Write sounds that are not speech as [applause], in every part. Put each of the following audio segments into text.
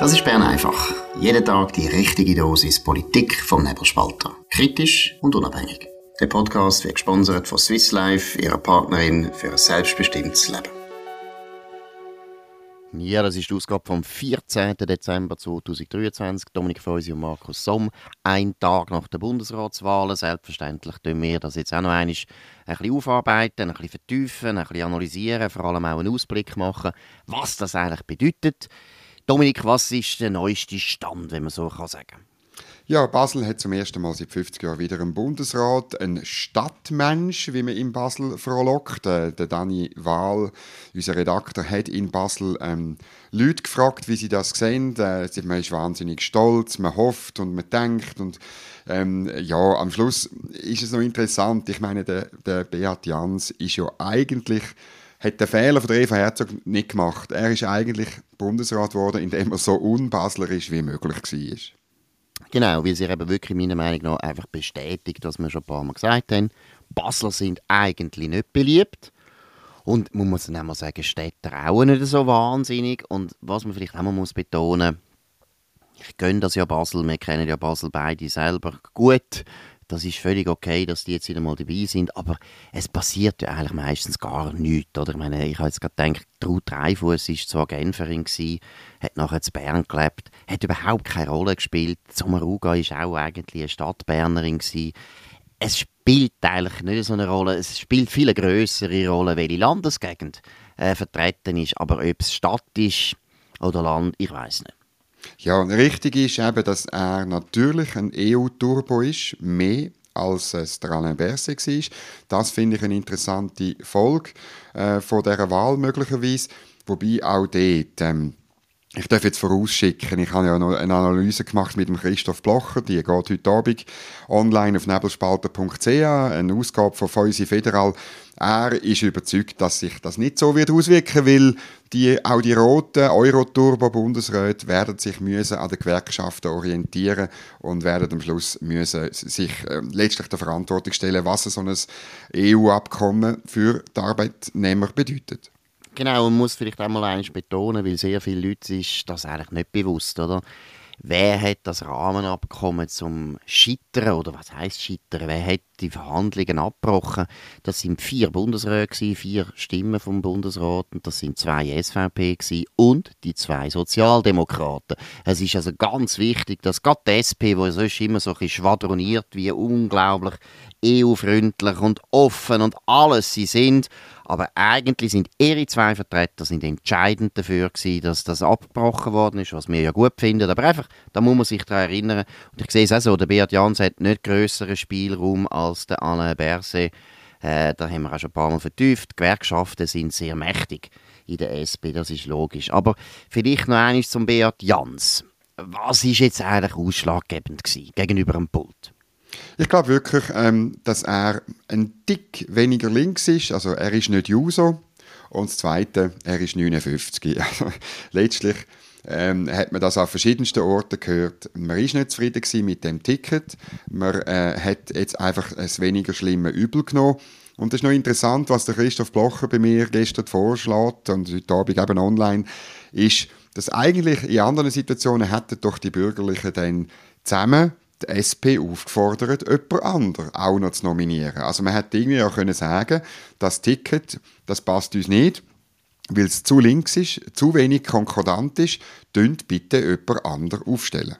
Das ist Bern einfach. Jeden Tag die richtige Dosis Politik vom Nebelspalter. Kritisch und unabhängig. Der Podcast wird gesponsert von Swiss Life, ihrer Partnerin für ein selbstbestimmtes Leben. Ja, das ist die Ausgabe vom 14. Dezember 2023. Dominik Feusi und Markus Somm. Ein Tag nach der Bundesratswahlen. Selbstverständlich tun wir das jetzt auch noch einmal ein bisschen aufarbeiten, ein bisschen vertiefen, ein bisschen analysieren, vor allem auch einen Ausblick machen, was das eigentlich bedeutet. Dominik, was ist der neueste Stand, wenn man so kann sagen ja, Basel hat zum ersten Mal seit 50 Jahren wieder einen Bundesrat, einen Stadtmensch, wie man in Basel frohlockt. Der, der Dani Wahl, unser Redakteur, hat in Basel ähm, Leute gefragt, wie sie das sehen. Äh, man ist wahnsinnig stolz, man hofft und man denkt und ähm, ja, am Schluss ist es noch interessant. Ich meine, der, der Beat Jans ist ja eigentlich hat den Fehler von Eva Herzog nicht gemacht. Er ist eigentlich Bundesrat geworden, indem er so unbaslerisch wie möglich war. Genau, weil sie eben wirklich meiner Meinung nach einfach bestätigt, was wir schon ein paar Mal gesagt haben. Basler sind eigentlich nicht beliebt. Und man muss dann auch mal sagen, Städte auch nicht so wahnsinnig. Und was man vielleicht auch mal muss betonen ich gönne das ja Basel, wir kennen ja Basel beide selber gut. Das ist völlig okay, dass die jetzt wieder mal dabei sind, aber es passiert ja eigentlich meistens gar nichts. Oder? Ich, meine, ich habe jetzt gerade gedacht, Ruth Dreifuss war zwar Genferin, gewesen, hat nachher zu Bern gelebt, hat überhaupt keine Rolle gespielt. Sommaruga war auch eigentlich eine Stadtbernerin. Gewesen. Es spielt eigentlich nicht so eine Rolle, es spielt viel größere Rolle, welche Landesgegend äh, vertreten ist. Aber ob es Stadt ist oder Land, ich weiß nicht. Ja, richtig ist eben, dass er natürlich ein EU-Turbo ist, mehr als es der Alain Berset war. Das finde ich eine interessante Folge äh, von dieser Wahl möglicherweise. Wobei auch dort, ähm, ich darf jetzt vorausschicken, ich habe ja noch eine Analyse gemacht mit dem Christoph Blocher, die geht heute Abend online auf nebelspalter.ch, eine Ausgabe von Feusi Federal. Er ist überzeugt, dass sich das nicht so wird auswirken will. Die, auch die roten Euro-Turbo-Bundesräte werden sich müssen an den Gewerkschaften orientieren und werden am Schluss müssen sich äh, letztlich der Verantwortung stellen, was so ein EU-Abkommen für die Arbeitnehmer bedeutet. Genau, man muss vielleicht einmal eines betonen, weil sehr viele Leute ist das eigentlich nicht bewusst, oder? Wer hat das Rahmenabkommen zum Scheitern oder was heißt Scheitern? Wer hat die Verhandlungen abgebrochen? Das sind vier Bundesräte vier Stimmen vom Bundesrat und das sind zwei SVP und die zwei Sozialdemokraten. Es ist also ganz wichtig, dass gerade die SP, wo sonst immer so ein schwadroniert, wie unglaublich EU-freundlich und offen und alles sie sind, aber eigentlich sind ihre zwei Vertreter sind entscheidend dafür gewesen, dass das abgebrochen worden ist, was wir ja gut finden. Aber einfach, da muss man sich daran erinnern. Und ich sehe es auch so, der Beat Jans hat nicht größeren Spielraum als der Alain Berset. Äh, da haben wir auch schon ein paar Mal vertieft. Die Gewerkschaften sind sehr mächtig in der SP, das ist logisch. Aber vielleicht noch eines zum Beat Jans. Was ist jetzt eigentlich ausschlaggebend gewesen gegenüber dem Pult? Ich glaube wirklich, ähm, dass er ein Tick weniger links ist. Also er ist nicht Juso. Und das Zweite, er ist 59. [laughs] Also, letztlich ähm, hat man das an verschiedensten Orten gehört. Man ist nicht zufrieden mit dem Ticket. Man äh, hat jetzt einfach ein weniger schlimmes Übel genommen. Und es ist noch interessant, was der Christoph Blocher bei mir gestern vorschlägt und heute Abend eben online, ist, dass eigentlich in anderen Situationen hätten doch die Bürgerlichen dann zusammen die SP aufgefordert, jemand anderen auch noch zu nominieren. Also man hätte irgendwie auch können sagen, das Ticket, das passt uns nicht, weil es zu links ist, zu wenig konkordant ist, dünnt bitte jemand anderen aufstellen.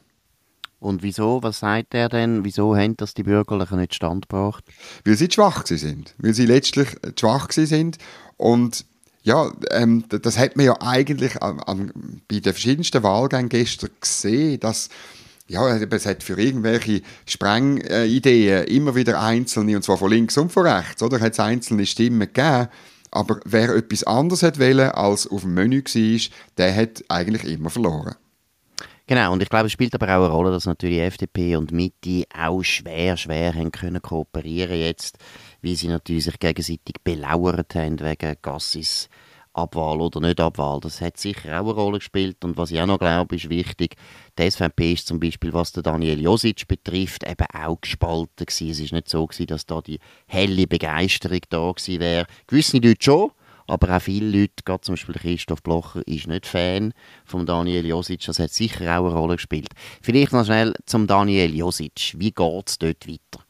Und wieso? Was sagt er denn? Wieso haben das die Bürgerlichen nicht standgebracht? Weil sie schwach sind. Weil sie letztlich zu schwach sind. Und ja, ähm, das hat man ja eigentlich an, an, bei den verschiedensten Wahlgängen gestern gesehen, dass ja, es hat für irgendwelche Sprengideen immer wieder einzelne, und zwar von links und von rechts, oder? Hat es einzelne Stimmen gegeben. Aber wer etwas anderes hat wollen, als auf dem Menü war, der hat eigentlich immer verloren. Genau, und ich glaube, es spielt aber auch eine Rolle, dass natürlich FDP und Mitte auch schwer, schwer haben können kooperieren jetzt, wie sie natürlich sich gegenseitig belauert haben wegen Gassis Abwahl oder nicht Abwahl, das hat sicher auch eine Rolle gespielt. Und was ich auch noch glaube, ist wichtig, die SVP ist zum Beispiel, was der Daniel Josic betrifft, eben auch gespalten gewesen. Es ist nicht so gewesen, dass da die helle Begeisterung da gewesen wäre. Gewisse Leute schon, aber auch viele Leute, gerade zum Beispiel Christoph Blocher, ist nicht Fan von Daniel Josic. Das hat sicher auch eine Rolle gespielt. Vielleicht noch schnell zum Daniel Josic. Wie geht es dort weiter?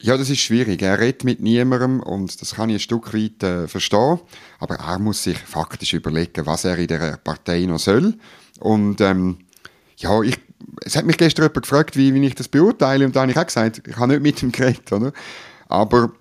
Ja, das ist schwierig. Er redet mit niemandem und das kann ich ein Stück weit äh, verstehen. Aber er muss sich faktisch überlegen, was er in der Partei noch soll. Und ähm, ja, ich, es hat mich gestern jemand gefragt, wie, wie ich das beurteile. Und da habe ich auch gesagt, ich habe nicht mit ihm geredet. Oder? Aber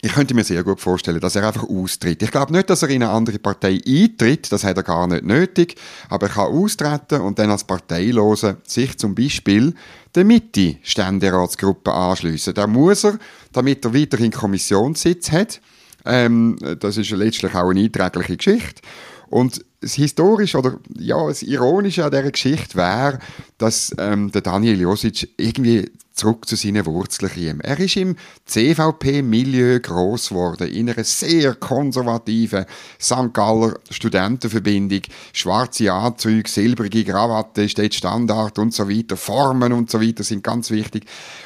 ich könnte mir sehr gut vorstellen, dass er einfach austritt. Ich glaube nicht, dass er in eine andere Partei eintritt, das hat er gar nicht nötig, aber er kann austreten und dann als Parteilose sich zum Beispiel der Mitte-Ständeratsgruppe anschliessen. Da muss er, damit er weiterhin Kommissionssitz hat. Ähm, das ist letztlich auch eine einträgliche Geschichte. Und das Historische oder ja, das Ironische an dieser Geschichte wäre, dass ähm, der Daniel Josic irgendwie zurück zu seinen Wurzeln kam. Er ist im CVP-Milieu groß geworden, in einer sehr konservativen St. Galler Studentenverbindung. Schwarze Anzüge, silbrige Krawatte steht Standard und so weiter. Formen und so weiter sind ganz wichtig.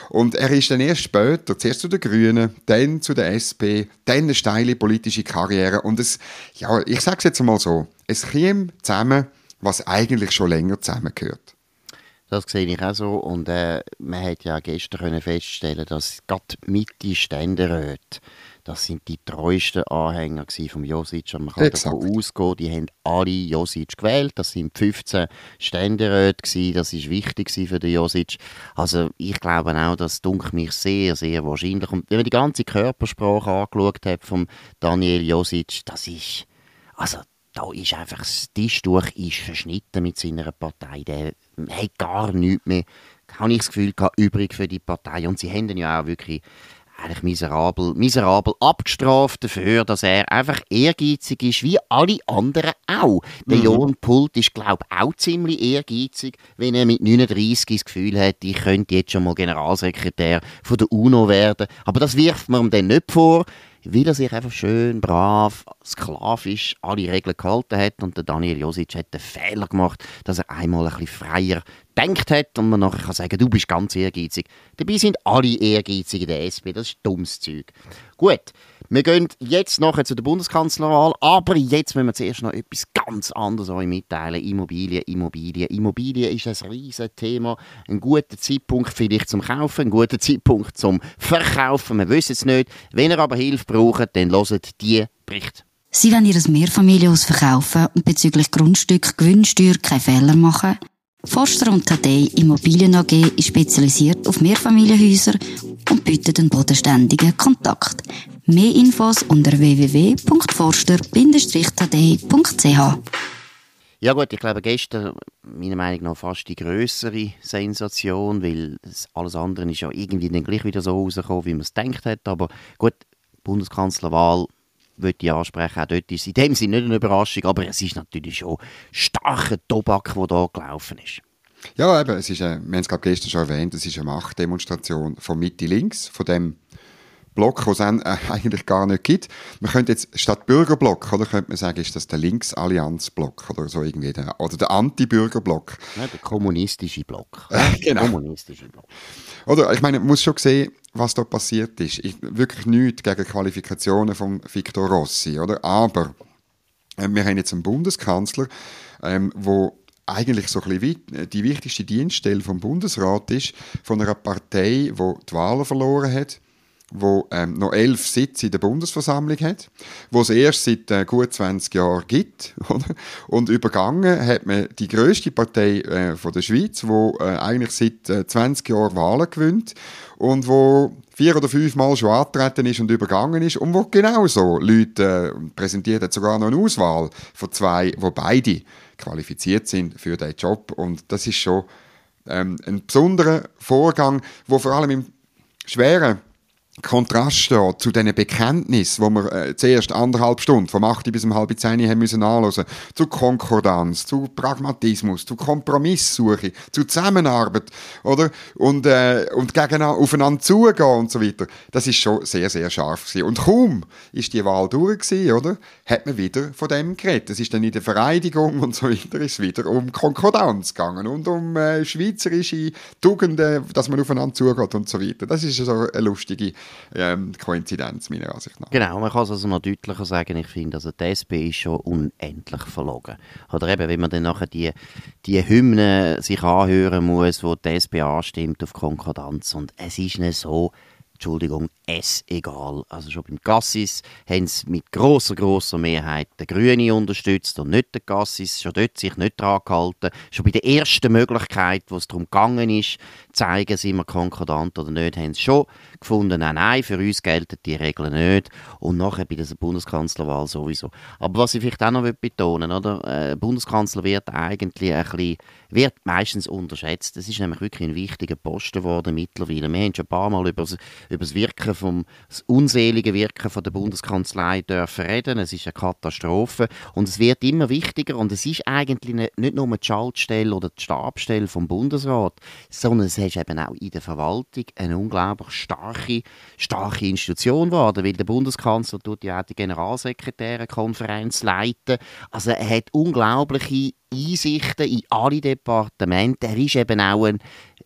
Und er ist dann erst später, zuerst zu den Grünen, dann zu der SP, dann eine steile politische Karriere. Und es, ja, ich sage es jetzt mal so, es käme zusammen, was eigentlich schon länger zusammengehört. Das sehe ich auch so. Und äh, man hat ja gestern können feststellen, dass gerade Mitte Ständeräte, das sind die treuesten Anhänger von Josic. Und man kann Exakt. davon ausgehen, die haben alle Josic gewählt. Das sind 15 Ständeräte Das ist wichtig für den Josic. Also ich glaube auch, das dunkelt mich sehr, sehr wahrscheinlich. Und wenn man die ganze Körpersprache angeschaut hat von Daniel Josic, das ist, also da ist einfach das Tischtuch ist verschnitten mit seiner Partei. Der hat gar nichts mehr, habe ich das Gefühl, gehabt, übrig für die Partei. Und sie haben ihn ja auch wirklich eigentlich miserabel, miserabel abgestraft dafür, dass er einfach ehrgeizig ist, wie alle anderen auch. Der mhm. Jon Pult ist, glaube ich, auch ziemlich ehrgeizig, wenn er mit 39 das Gefühl hat, ich könnte jetzt schon mal Generalsekretär von der UNO werden. Aber das wirft man ihm dann nicht vor weil er sich einfach schön, brav, sklavisch alle Regeln gehalten hat. Und der Daniel Josic hat den Fehler gemacht, dass er einmal ein bisschen freier denkt hat und man nachher kann sagen, du bist ganz ehrgeizig. Dabei sind alle ehrgeizig in der SP, das ist dummes Zeug. Gut, wir gehen jetzt nachher zu der Bundeskanzlerwahl, aber jetzt müssen wir zuerst noch etwas ganz anderes euch mitteilen. Immobilien, Immobilien. Immobilien ist ein riesiges Thema. Ein guter Zeitpunkt vielleicht zum Kaufen, ein guter Zeitpunkt zum Verkaufen. Wir wissen es nicht. Wenn ihr aber Hilfe braucht, dann hört die Bericht. Sie wollen Ihr Mehrfamilienhaus verkaufen und bezüglich Grundstück Gewinnsteuer keine Fehler machen? Forster und Tadei Immobilien AG ist spezialisiert auf Mehrfamilienhäuser und bietet einen bodenständigen Kontakt. Mehr Infos unter www.forster-tadei.ch ja gut, ich glaube gestern, meiner Meinung nach, fast die größere Sensation, weil alles andere ist ja irgendwie dann gleich wieder so rausgekommen, wie man es gedacht hat. Aber gut, Bundeskanzlerwahl würde ich ansprechen. Auch dort ist in dem Sinne nicht eine Überraschung, aber es ist natürlich schon starker Tobak, der da gelaufen ist. Ja, eben, es ist, äh, wir haben es gestern schon erwähnt, es ist eine Machtdemonstration von Mitte links, von dem Block, den es äh, [laughs] eigentlich gar nicht gibt. Man könnte jetzt statt Bürgerblock, oder könnte man sagen, ist das der Linksallianzblock oder so irgendwie, der, oder der Anti-Bürgerblock. Ja, der kommunistische Block. [laughs] genau. Kommunistische Block. Oder, ich meine, man muss schon sehen, was da passiert ist. Ich, wirklich nichts gegen Qualifikationen von Victor Rossi, oder? Aber äh, wir haben jetzt einen Bundeskanzler, ähm, wo eigentlich so ein bisschen äh, die wichtigste Dienststelle vom Bundesrat ist, von einer Partei, die die Wahlen verloren hat, wo ähm, noch elf Sitze in der Bundesversammlung hat, wo es erst seit äh, gut 20 Jahren gibt. [laughs] Oder? Und übergangen hat man die größte Partei äh, von der Schweiz, wo äh, eigentlich seit äh, 20 Jahren Wahlen gewinnt und wo vier oder fünf Mal schon angetreten ist und übergangen ist und wo genauso Leute äh, präsentiert hat, sogar noch eine Auswahl von zwei, wo beide qualifiziert sind für diesen Job und das ist schon ähm, ein besonderer Vorgang, wo vor allem im schweren Kontrast steht zu diesen Bekenntnissen, wo wir äh, zuerst anderthalb Stunden, vom 8 bis um halb 10 haben müssen anhören, zu Konkordanz, zu Pragmatismus, zu Kompromisssuche, zu Zusammenarbeit, oder? Und, äh, und gegen aufeinander zugehen und so weiter. Das ist schon sehr, sehr scharf gewesen. Und kaum ist die Wahl durch gewesen, oder? Hat man wieder von dem geredet. Es ist dann in der Vereidigung und so weiter ist wieder um Konkordanz gegangen und um äh, schweizerische Tugenden, dass man aufeinander zugeht und so weiter. Das ist so eine lustige ähm, Koinzidenz, meiner Ansicht nach. Genau, man kann es also noch deutlicher sagen, ich finde, also die SP ist schon unendlich verlogen. Oder eben, wenn man dann nachher die, die Hymnen sich anhören muss, wo die SP anstimmt auf Konkordanz und es ist nicht so, Entschuldigung, es egal. Also schon beim Gassis haben sie mit großer großer Mehrheit den Grünen unterstützt und nicht den Gassis. Schon dort sich nicht dran gehalten. Schon bei der ersten Möglichkeit, wo es darum gegangen ist, zeigen, sind wir konkordant oder nicht, haben sie schon gefunden, nein, nein, für uns gelten die Regeln nicht. Und nachher bei der Bundeskanzlerwahl sowieso. Aber was ich vielleicht auch noch betonen oder? Äh, Bundeskanzler wird eigentlich ein bisschen, wird meistens unterschätzt. Das ist nämlich wirklich ein wichtiger Posten geworden mittlerweile. Wir haben schon ein paar Mal über das Wirken vom das unselige Wirken von der Bundeskanzlei dürfen reden. Es ist eine Katastrophe und es wird immer wichtiger und es ist eigentlich nicht nur die Schaltstelle oder die Stabstelle vom Bundesrat, sondern es ist eben auch in der Verwaltung eine unglaublich starke, starke Institution geworden, weil der Bundeskanzler tut ja auch die Generalsekretärenkonferenz leiten. Also er hat unglaubliche Einsichten in alle Departemente. Er ist eben auch ein,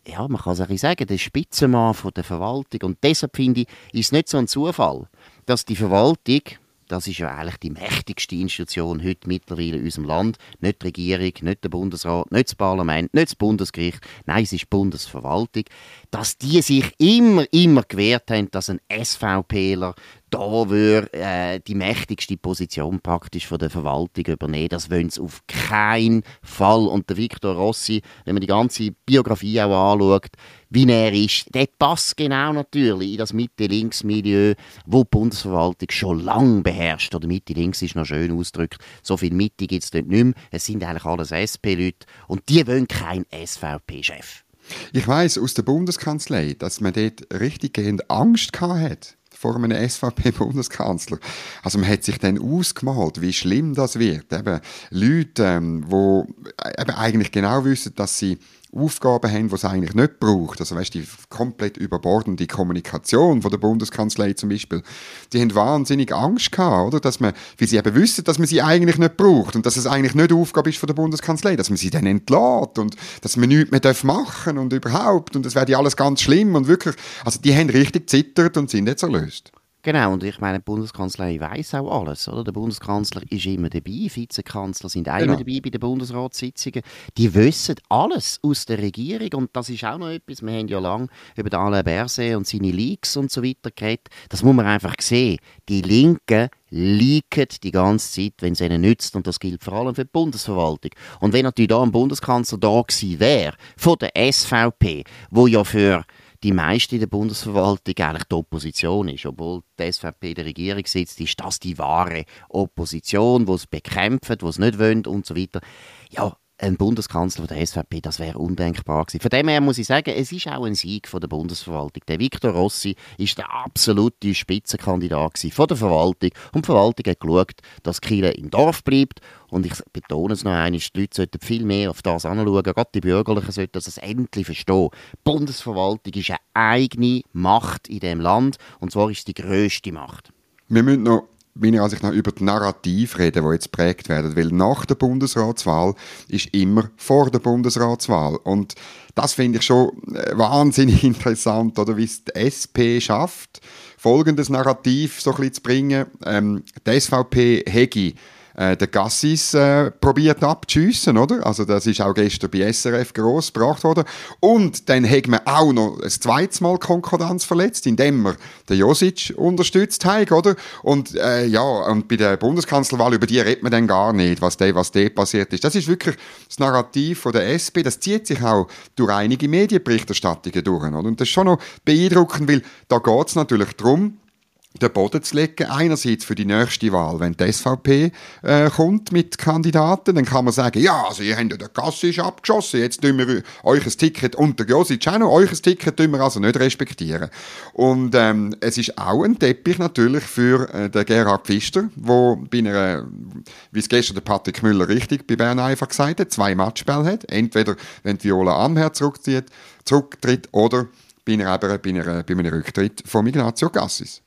ja, man kann es ein sagen, der Spitzenmann von der Verwaltung. Und deshalb finde ich, ist es nicht so ein Zufall, dass die Verwaltung, das ist ja eigentlich die mächtigste Institution heute mittlerweile in unserem Land. Nicht die Regierung, nicht der Bundesrat, nicht das Parlament, nicht das Bundesgericht. Nein, es ist die Bundesverwaltung. Dass die sich immer, immer gewehrt haben, dass ein SVPler da würde äh, die mächtigste Position praktisch von der Verwaltung übernehmen. Das wollen sie auf keinen Fall. Und der Victor Rossi, wenn man die ganze Biografie auch anschaut, wie er ist, der passt genau natürlich in das Mitte-Links-Milieu, wo die Bundesverwaltung schon lange beherrscht. Oder Mitte-Links ist noch schön ausgedrückt. So viel Mitte gibt es dort nicht mehr. Es sind eigentlich alles SP-Leute. Und die wollen keinen SVP-Chef. Ich weiß aus der Bundeskanzlei, dass man dort richtig Angst hatte vor einem SVP-Bundeskanzler. Also man hat sich dann ausgemalt, wie schlimm das wird. Eben Leute, ähm, die eben eigentlich genau wissen, dass sie Aufgaben haben, die es eigentlich nicht braucht. Also weißt, die komplett überbordende Kommunikation von der Bundeskanzlei zum Beispiel, die haben wahnsinnig Angst gehabt, oder? Dass man, weil sie eben wissen, dass man sie eigentlich nicht braucht und dass es eigentlich nicht Aufgabe ist von der Bundeskanzlei, dass man sie dann entlädt und dass man nichts mehr machen darf und überhaupt und das wäre alles ganz schlimm und wirklich, also die haben richtig zittert und sind jetzt erlöst. Genau, und ich meine, die Bundeskanzlei weiß auch alles, oder? Der Bundeskanzler ist immer dabei, Vizekanzler sind auch genau. immer dabei bei den Bundesratssitzungen. Die wissen alles aus der Regierung und das ist auch noch etwas, wir haben ja lange über den Alain Berset und seine Leaks und so weiter geredet. Das muss man einfach sehen. Die Linken leaken die ganze Zeit, wenn es ihnen nützt. Und das gilt vor allem für die Bundesverwaltung. Und wenn natürlich da ein Bundeskanzler da gewesen wäre, von der SVP, wo ja für die meiste in der Bundesverwaltung eigentlich die Opposition ist. Obwohl die SVP in der Regierung sitzt, ist das die wahre Opposition, die es bekämpft, die es nicht wollen und so weiter. Ja, ein Bundeskanzler der SVP, das wäre undenkbar gewesen. Von dem her muss ich sagen, es ist auch ein Sieg von der Bundesverwaltung. Der Viktor Rossi ist der absolute Spitzenkandidat von der Verwaltung und die Verwaltung hat geschaut, dass Kiel im Dorf bleibt und ich betone es noch einmal, die Leute sollten viel mehr auf das anschauen, gerade die Bürgerlichen sollten das endlich verstehen. Die Bundesverwaltung ist eine eigene Macht in diesem Land und zwar ist die grösste Macht. Wir müssen noch meiner Ansicht nach über die Narrativ reden, die jetzt prägt werden. Weil nach der Bundesratswahl ist immer vor der Bundesratswahl. Und das finde ich schon äh, wahnsinnig [laughs] interessant, oder wie es die SP schafft, folgendes Narrativ so ein bisschen zu bringen. Ähm, die SVP Hegi äh, den Gassis äh, probiert abzuschiessen, oder? Also das ist auch gestern bei SRF gross gebracht worden. Und dann hat man auch noch ein zweites Mal Konkordanz verletzt, indem man den Josic unterstützt hat, oder? Und äh, ja, und bei der Bundeskanzlerwahl, über die redet man dann gar nicht, was da was de passiert ist. Das ist wirklich das Narrativ von der SP, das zieht sich auch durch einige Medienberichterstattungen durch, oder? Und das ist schon noch beeindruckend, weil da geht es natürlich darum, den Boden zu legen. Einerseits für die nächste Wahl, wenn die SVP äh, kommt mit Kandidaten, dann kann man sagen, ja, also ihr habt ja den Gassi abgeschossen, jetzt tun wir euch ein Ticket und der Josic auch noch, euch ein Ticket tun wir also nicht respektieren. Und ähm, es ist auch ein Teppich natürlich für äh, den Gerhard Pfister, wo bei einer, wie es gestern der Patrick Müller richtig bei Bern einfach gesagt hat, zwei Matchspiele hat. Entweder, wenn Viola Amher zurückzieht, zurücktritt oder bei, einer, bei, einer, bei einem Rücktritt von Ignazio Gassis.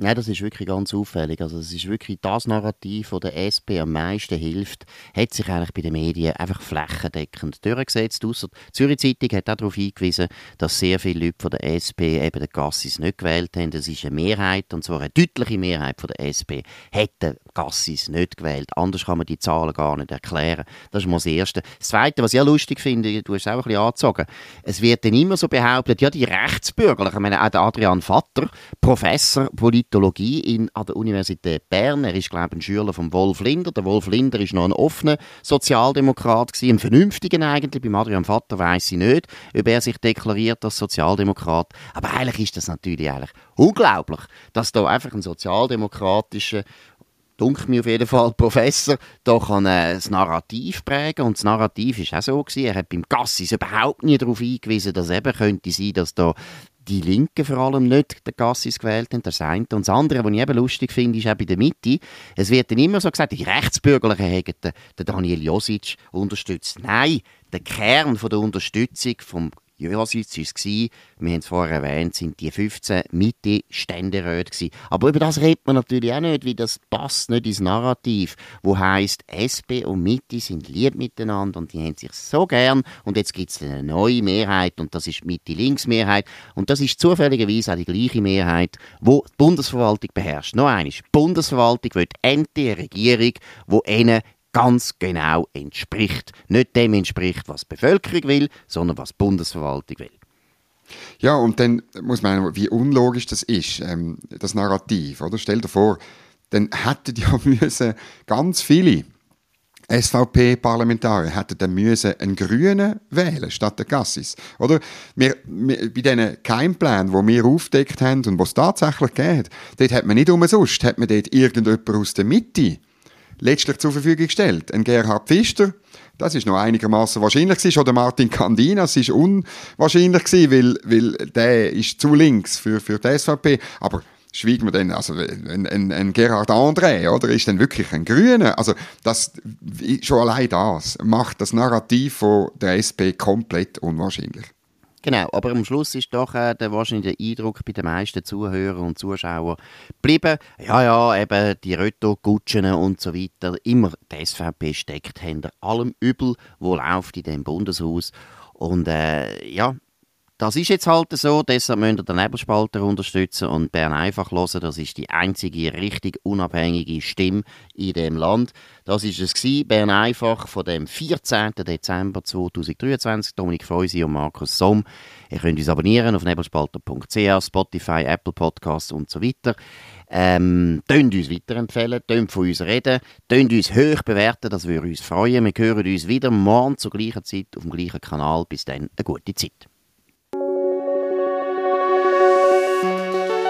Ja, das ist wirklich ganz auffällig. Also es ist wirklich das Narrativ, das der SP am meisten hilft, hat sich eigentlich bei den Medien einfach flächendeckend durchgesetzt. Ausser die Zürich Zeitung hat auch darauf hingewiesen, dass sehr viele Leute von der SP eben den Gassis nicht gewählt haben. Das ist eine Mehrheit, und zwar eine deutliche Mehrheit von der SP, hätte Gassis nicht gewählt. Anders kann man die Zahlen gar nicht erklären. Das ist mal das Erste. Das Zweite, was ich auch lustig finde, du hast es auch ein bisschen angezogen, es wird dann immer so behauptet, ja, die Rechtsbürgerlichen, ich meine, auch der Adrian Vatter, Professor, Politologie in, an der Universität Bern. Er ist, glaube ich, ein Schüler von Wolf Linder. Der Wolf Linder ist noch ein offener Sozialdemokrat gewesen, ein vernünftiger eigentlich. Beim Adrian Vater weiß ich nicht, ob er sich deklariert als Sozialdemokrat. Aber eigentlich ist das natürlich eigentlich unglaublich, dass da einfach ein sozialdemokratischer dunkel mir auf jeden Fall, [laughs] Professor, da äh, das Narrativ prägen und das Narrativ ist auch so gewesen. Er hat beim Gassis überhaupt nie darauf hingewiesen, dass eben könnte sein, dass da die Linken vor allem nicht den Gassis gewählt haben, eine. Und das andere, was ich eben lustig finde, ist auch bei der Mitte. Es wird dann immer so gesagt, die Rechtsbürgerlichen hätten den, Daniel Josic unterstützt. Nein, der Kern von der Unterstützung vom Jositz war es, wir haben es vorher erwähnt, sind die 15 Mitte-Ständeräte Aber über das redet man natürlich auch nicht, wie das passt nicht ins Narrativ, wo heißt SP und Mitte sind lieb miteinander und die haben sich so gern. Und jetzt gibt es eine neue Mehrheit und das ist Mitte-Links-Mehrheit. Und das ist zufälligerweise auch die gleiche Mehrheit, wo die Bundesverwaltung beherrscht. Noch eines, die Bundesverwaltung wird endlich eine Regierung, wo ihnen ganz genau entspricht. Nicht dem entspricht, was die Bevölkerung will, sondern was die Bundesverwaltung will. Ja, und dann muss man, wie unlogisch das ist, ähm, das Narrativ. Oder? Stell dir vor, dann hätten ja [laughs] müssen ganz viele SVP-Parlamentarier hätten dann müssen einen Grünen wählen statt der Gassis. Oder? Wir, wir, bei diesen Keimplänen, die wir aufgedeckt haben und was tatsächlich hat, dort hat man nicht umsonst, hat man dort irgendjemand aus der Mitte letztlich zur Verfügung gestellt. Ein Gerhard Pfister, das ist noch einigermaßen wahrscheinlich gewesen. Oder Martin Candina, das ist unwahrscheinlich gewesen, weil, weil der ist zu links für, für die SVP. Aber schwiegen wir denn, also ein, ein, ein Gerhard André, oder ist denn wirklich ein Grüner? Also das, schon allein das macht das Narrativ von der SP komplett unwahrscheinlich. Genau, aber am Schluss ist doch äh, der wahrscheinlich der Eindruck bei den meisten Zuhörern und Zuschauern geblieben, ja, ja, eben die Röto-Gutschen und so weiter, immer die SVP steckt hinter allem Übel, wo läuft in dem Bundeshaus. Und äh, ja, das ist jetzt halt so, deshalb müsst ihr den Nebelspalter unterstützen und Bern einfach hören. Das ist die einzige richtig unabhängige Stimme in dem Land. Das ist es Bern einfach von dem 14. Dezember 2023. Dominik Freusi und Markus Somm. Ihr könnt uns abonnieren auf nebelspalter.ch, Spotify, Apple Podcasts und so weiter. Ähm, tönt uns weiterempfehlen, tönt von uns reden, tönt uns hoch bewerten, das würde uns freuen. Wir hören uns wieder morgen zur gleichen Zeit auf dem gleichen Kanal. Bis dann, eine gute Zeit.